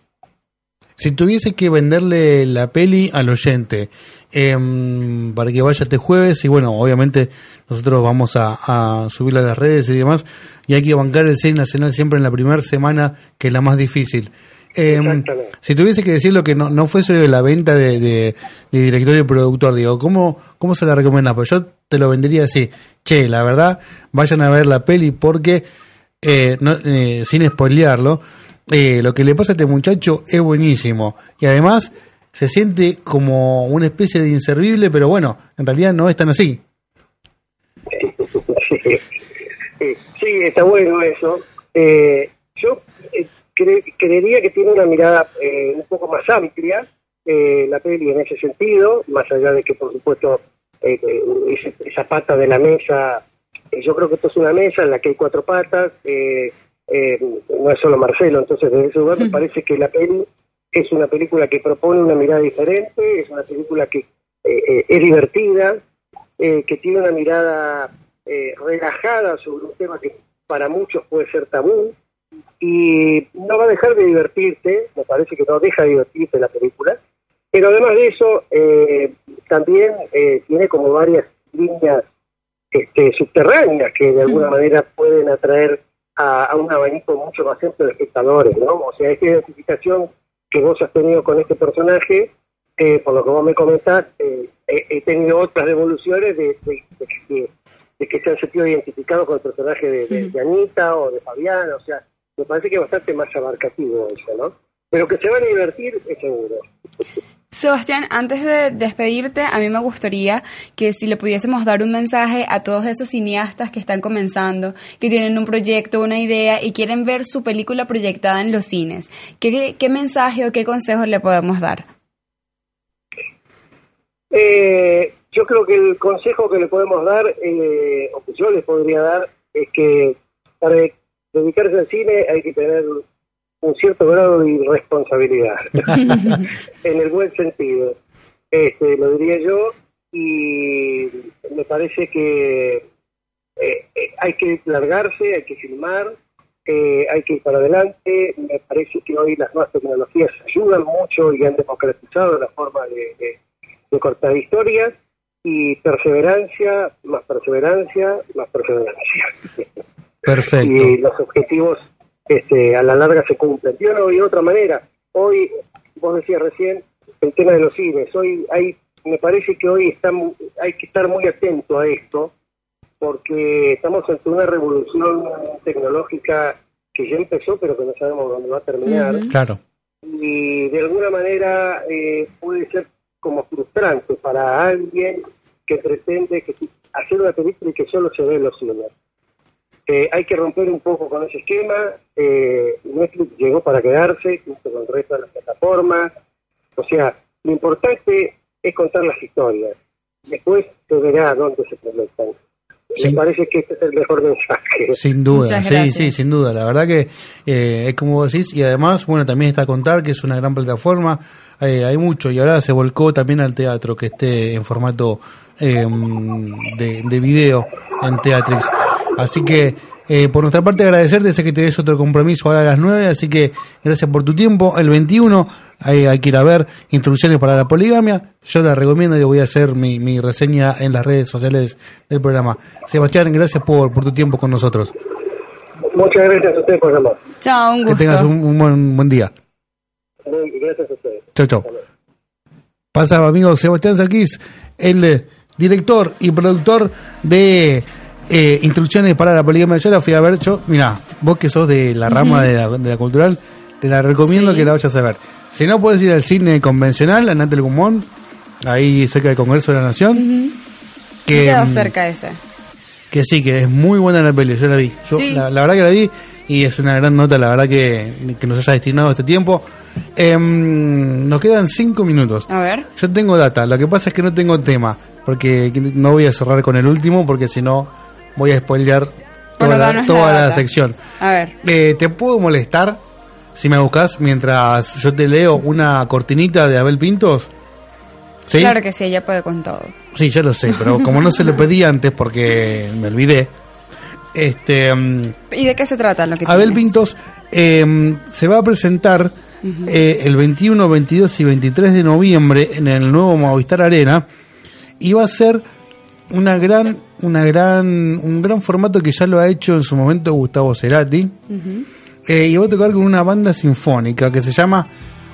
Si tuviese que venderle la peli al oyente em, para que vaya este jueves, y bueno, obviamente nosotros vamos a, a subirla a las redes y demás, y hay que bancar el cine nacional siempre en la primera semana, que es la más difícil. Em, si tuviese que decirlo que no, no fuese la venta de, de, de director y productor, digo, ¿cómo, ¿cómo se la recomendás? Pues yo te lo vendería así, che, la verdad, vayan a ver la peli porque, eh, no, eh, sin spoilearlo, eh, lo que le pasa a este muchacho es buenísimo. Y además se siente como una especie de inservible, pero bueno, en realidad no es tan así. Sí, está bueno eso. Eh, yo eh, cre- creería que tiene una mirada eh, un poco más amplia eh, la peli en ese sentido, más allá de que, por supuesto, eh, esa pata de la mesa, yo creo que esto es una mesa en la que hay cuatro patas, eh, eh, no es solo Marcelo, entonces desde ese lugar me parece que la peli es una película que propone una mirada diferente, es una película que eh, eh, es divertida, eh, que tiene una mirada eh, relajada sobre un tema que para muchos puede ser tabú y no va a dejar de divertirte, me parece que no deja de divertirte la película, pero además de eso eh, también eh, tiene como varias líneas este, subterráneas que de alguna manera pueden atraer a, a un abanico mucho más amplio de espectadores, ¿no? O sea, esta identificación que vos has tenido con este personaje, eh, por lo que vos me comentás, eh, he, tenido otras devoluciones de, de- de que, de que se han sentido identificados con el personaje de Anita o de Fabián, o sea, me parece que es bastante más abarcativo eso, ¿no? Pero que se van a divertir, es seguro. Sebastián, antes de despedirte, a mí me gustaría que si le pudiésemos dar un mensaje a todos esos cineastas que están comenzando, que tienen un proyecto, una idea y quieren ver su película proyectada en los cines, ¿qué, qué mensaje o qué consejo le podemos dar? Eh, yo creo que el consejo que le podemos dar, eh, o que yo les podría dar, es que para dedicarse al cine hay que tener un cierto grado de irresponsabilidad, en el buen sentido. Este, lo diría yo, y me parece que eh, eh, hay que largarse, hay que filmar, eh, hay que ir para adelante. Me parece que hoy las nuevas tecnologías ayudan mucho y han democratizado la forma de, de- de cortar historias y perseverancia, más perseverancia, más perseverancia. Perfecto. Y los objetivos este, a la larga se cumplen. Yo no vi otra manera. Hoy, vos decías recién, el tema de los cines. Hoy hay, me parece que hoy está, hay que estar muy atento a esto, porque estamos ante una revolución tecnológica que ya empezó, pero que no sabemos dónde va a terminar Claro. y de alguna manera eh, puede ser como frustrante para alguien que pretende que hacer una película y que solo se ve en los cines. Eh, hay que romper un poco con ese esquema. Eh, Netflix llegó para quedarse, junto con el resto de las plataformas. O sea, lo importante es contar las historias. Después se verá dónde se proyectan. Me parece que este es el mejor mensaje. Sin duda, sí, sí, sin duda. La verdad que eh, es como vos decís, y además, bueno, también está Contar, que es una gran plataforma, eh, hay mucho, y ahora se volcó también al teatro, que esté en formato eh, de, de video en Teatrix. Así que, eh, por nuestra parte, agradecerte, sé que tenés otro compromiso ahora a las 9, así que gracias por tu tiempo. El 21 hay, hay que ir a ver instrucciones para la poligamia. Yo la recomiendo y voy a hacer mi, mi reseña en las redes sociales del programa. Sebastián, gracias por, por tu tiempo con nosotros. Muchas gracias a ustedes por llamar. Chao, un Que gusto. tengas un, un buen, buen día. Gracias a ustedes. Chau, chau. Pasa, amigo Sebastián Sarquís, el eh, director y productor de eh, Instrucciones para la Poligamia. Yo la fui a ver, yo, mira, vos que sos de la rama de, la, de la cultural, te la recomiendo Sí. que la vayas a ver. Si no puedes ir al cine convencional, andate al Gumón, ahí cerca del Congreso de la Nación. Me Que, mm, cerca ese. que sí, que es muy buena la peli, yo la vi. Yo, Sí. la, la verdad que la vi y es una gran nota, la verdad que, que nos haya destinado este tiempo. Em, nos quedan cinco minutos. A ver. Yo tengo data, lo que pasa es que no tengo tema, porque no voy a cerrar con el último, porque si no voy a spoilear toda, Bueno, la, toda la sección. A ver. Eh, ¿Te puedo molestar si me buscas mientras yo te leo una cortinita de Abel Pintos? ¿Sí? Claro que sí, ella puede con todo. Sí, ya lo sé, pero como no se lo pedí antes porque me olvidé, Este, mm, ¿Y de qué se trata lo que Abel tienes? Pintos eh, se va a presentar eh, el 21, 22 y 23 de noviembre en el nuevo Movistar Arena y va a ser una gran, una gran, un gran formato que ya lo ha hecho en su momento Gustavo Cerati eh, y va a tocar con una banda sinfónica que se llama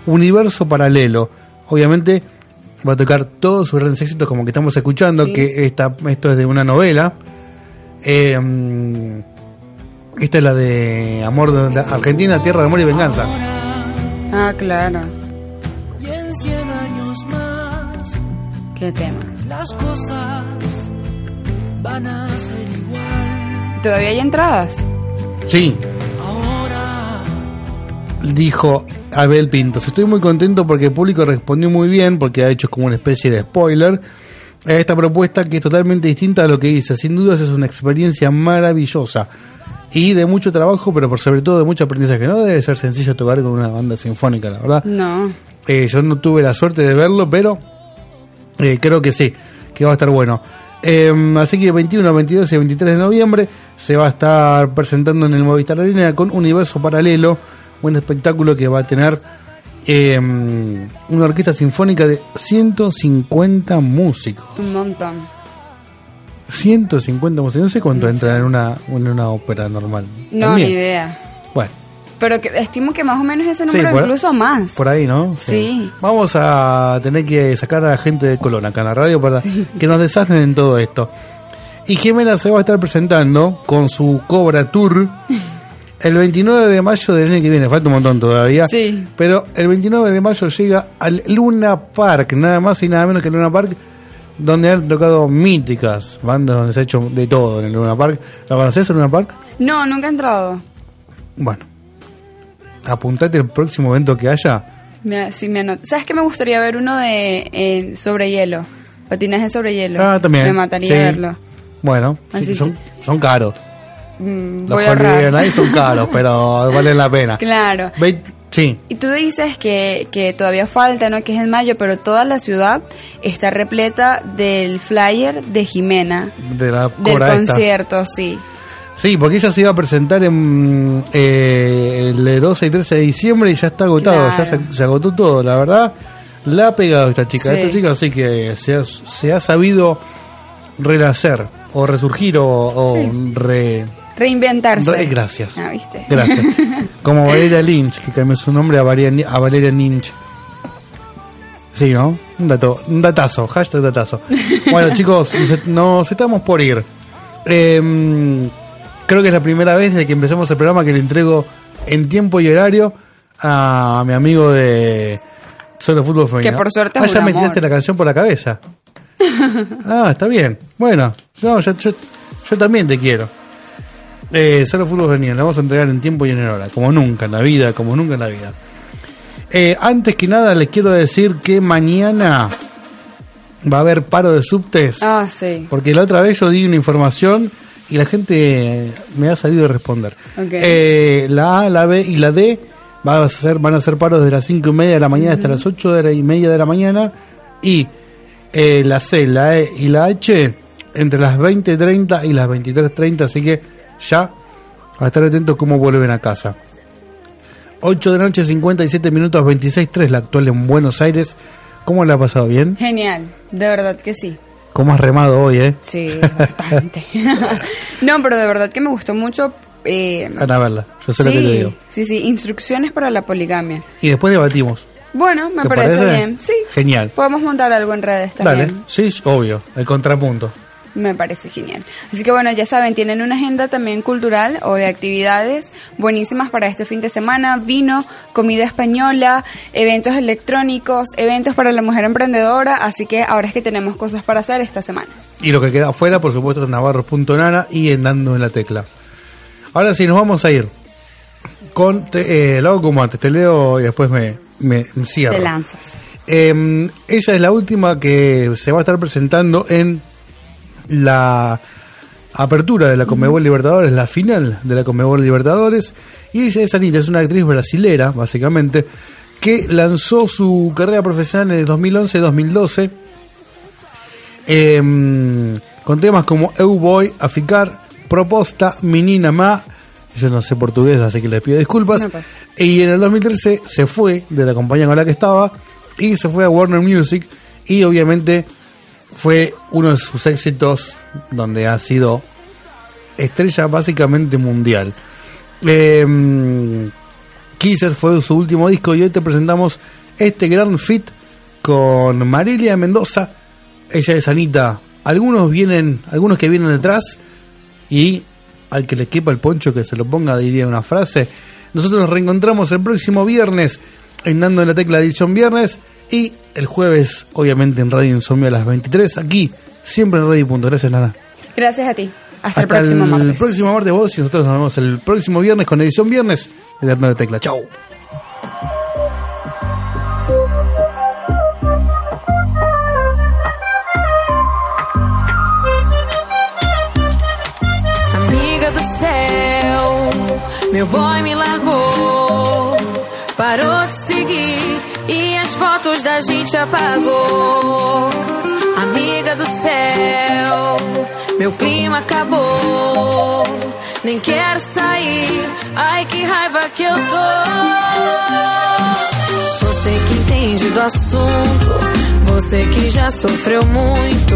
Universo Paralelo. Obviamente va a tocar todos sus grandes éxitos como que estamos escuchando, Sí. que esta, esto es de una novela. Eh, esta es la de Amor de Argentina, Tierra de Amor y Venganza. Ah, claro. Y en 100 años más Qué tema. las cosas van a ser igual. ¿Todavía hay entradas? Sí, dijo Abel Pintos. Estoy muy contento porque el público respondió muy bien, porque ha hecho como una especie de spoiler a esta propuesta que es totalmente distinta a lo que hice. Sin dudas es una experiencia maravillosa y de mucho trabajo, pero por sobre todo de mucho aprendizaje. No debe ser sencillo tocar con una banda sinfónica, la verdad. No. Eh, yo no tuve la suerte de verlo, pero eh, creo que sí, que va a estar bueno. Eh, así que 21, 22 y 23 de noviembre se va a estar presentando en el Movistar Arena con Universo Paralelo, un espectáculo que va a tener eh, una orquesta sinfónica de 150 músicos. Un montón. 150 músicos, no sé cuánto entra en una, en una ópera normal. No, También. ni idea. Pero que estimo que más o menos ese número, por- incluso más. por ahí, ¿no? Sí. Vamos a tener que sacar a la gente de Colón acá en la radio para que nos desasnen en todo esto. Y Jimena se va a estar presentando con su Cobra Tour el 29 de mayo del año que viene. Falta un montón todavía. Sí. Pero el 29 de mayo llega al Luna Park, nada más y nada menos que el Luna Park, donde han tocado míticas bandas, donde se ha hecho de todo en el Luna Park. ¿La conoces el Luna Park? No, nunca he entrado. Bueno, apuntate el próximo evento que haya. Me, sí, me anoto. ¿Sabes que me gustaría ver uno de eh, sobre hielo? Patinaje sobre hielo. Ah, también. Me mataría sí. verlo. Bueno, sí, son, son caros. Mm, Los. Holiday son caros, pero valen la pena. Claro. Ve- sí, Y tú dices que, que todavía falta, ¿no? Que es en mayo, pero toda la ciudad está repleta del flyer de Jimena. de la Del esta. concierto, sí. Sí, porque ella se iba a presentar en eh, el 12 y 13 de diciembre y ya está agotado, Claro. ya se, se agotó todo, la verdad. La ha pegado esta chica, Sí. esta chica sí que se ha, se ha sabido renacer o resurgir o, o Sí. re... Reinventarse. re- gracias. Ah, ¿viste? Gracias. Como Valeria Lynch, que cambió su nombre a Valeria, a Valeria Lynch. Sí, ¿no? Un dato, un datazo, hashtag datazo. Bueno, chicos, nos, estamos por ir. Em, creo que es la primera vez desde que empezamos el programa que le entrego en tiempo y horario a mi amigo de Solo Fútbol Femenino. Que por suerte es Ah, ya un me amor. tiraste la canción por la cabeza. Ah, está bien. Bueno, yo, yo, yo, yo también te quiero. Eh, solo fútbol femenino, la vamos a entregar en tiempo y en hora, como nunca en la vida, como nunca en la vida. Eh, antes que nada les quiero decir que mañana va a haber paro de subtes, Ah, sí. porque la otra vez yo di una información y la gente me ha salido a responder. Eh, la A, la B y la D va a ser, van a ser paros de las 5 y media de la mañana hasta las 8 de la y media de la mañana y eh, la C, la E y la H entre las 20.30 y las 23.30, así que ya a estar atentos cómo vuelven a casa. 8 de la noche, 57 minutos, 26.3, la actual en Buenos Aires. ¿Cómo le ha pasado? ¿Bien? Genial, de verdad que sí. ¿Cómo has remado hoy, eh? Sí, bastante. no, pero de verdad que me gustó mucho. Eh, Ana verla, yo sé lo que te sí, digo. sí, sí, instrucciones para la poligamia. Y después debatimos. Bueno, me ¿Te parece, parece? bien. Sí, Genial. podemos montar algo en redes también. Dale, sí, obvio, el contrapunto. Me parece genial. Así que bueno, ya saben, tienen una agenda también cultural o de actividades buenísimas para este fin de semana. Vino, comida española, eventos electrónicos, eventos para la mujer emprendedora. Así que ahora es que tenemos cosas para hacer esta semana. Y lo que queda afuera, por supuesto, es navarro.nana y en dando en la tecla. Ahora sí, nos vamos a ir con. Te, eh, lo hago como antes, te leo y después me, me cierro. Te lanzas. Eh, ella es la última que se va a estar presentando en la apertura de la Comebol Libertadores, la final de la Comebol Libertadores. Y ella es Anita, es una actriz brasilera, básicamente, que lanzó su carrera profesional en el 2011-2012 eh, con temas como Eu Voy a Ficar, Proposta Menina Má. Yo no sé portugués, así que les pido disculpas. No y en el 2013 se fue de la compañía con la que estaba y se fue a Warner Music. Y obviamente fue uno de sus éxitos donde ha sido estrella básicamente mundial. Eh, Kisses fue su último disco y hoy te presentamos este gran fit con Marilia Mendoza. Ella es Anita. Algunos vienen, algunos que vienen detrás y al que le quepa el poncho que se lo ponga diría una frase. Nosotros nos reencontramos el próximo viernes en Dando en la Tecla edición viernes y el jueves obviamente en Radio Insomnio a las 23 aquí, siempre en Radio Punto. Gracias Lana. Gracias a ti. Hasta, el próximo martes. El próximo martes vos y nosotros nos vemos el próximo viernes con edición viernes de Dando en la Tecla. Chau. Amiga do céu, meu boy me gente apagou. Amiga do céu, meu clima acabou. Nem quero sair, ai que raiva que eu tô. Você que entende do assunto, você que já sofreu muito.